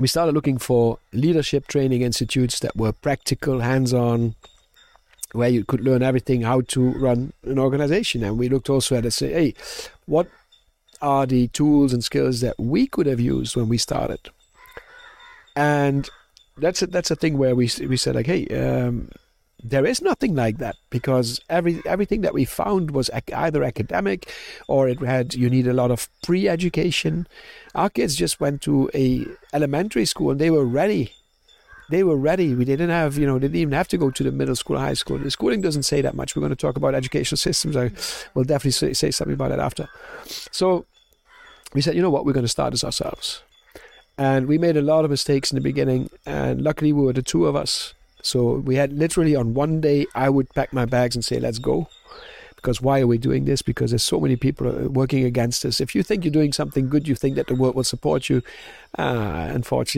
we started looking for leadership training institutes that were practical, hands on, where you could learn everything how to run an organization. And we looked also at it say, hey, what are the tools and skills that we could have used when we started? And that's a, that's a thing where we we said like, hey, um, there is nothing like that because every everything that we found was ac- either academic or it had you need a lot of pre-education. Our kids just went to a elementary school and they were ready. They were ready. We didn't have, you know, they didn't even have to go to the middle school, high school. The schooling doesn't say that much. We're going to talk about educational systems. I will definitely say, say something about that after. So we said, you know what, we're going to start this ourselves. And we made a lot of mistakes in the beginning. And luckily, we were the two of us so we had literally on one day, I would pack my bags and say, let's go. Because why are we doing this? Because there's so many people working against us. If you think you're doing something good, you think that the world will support you. Uh, unfortunately,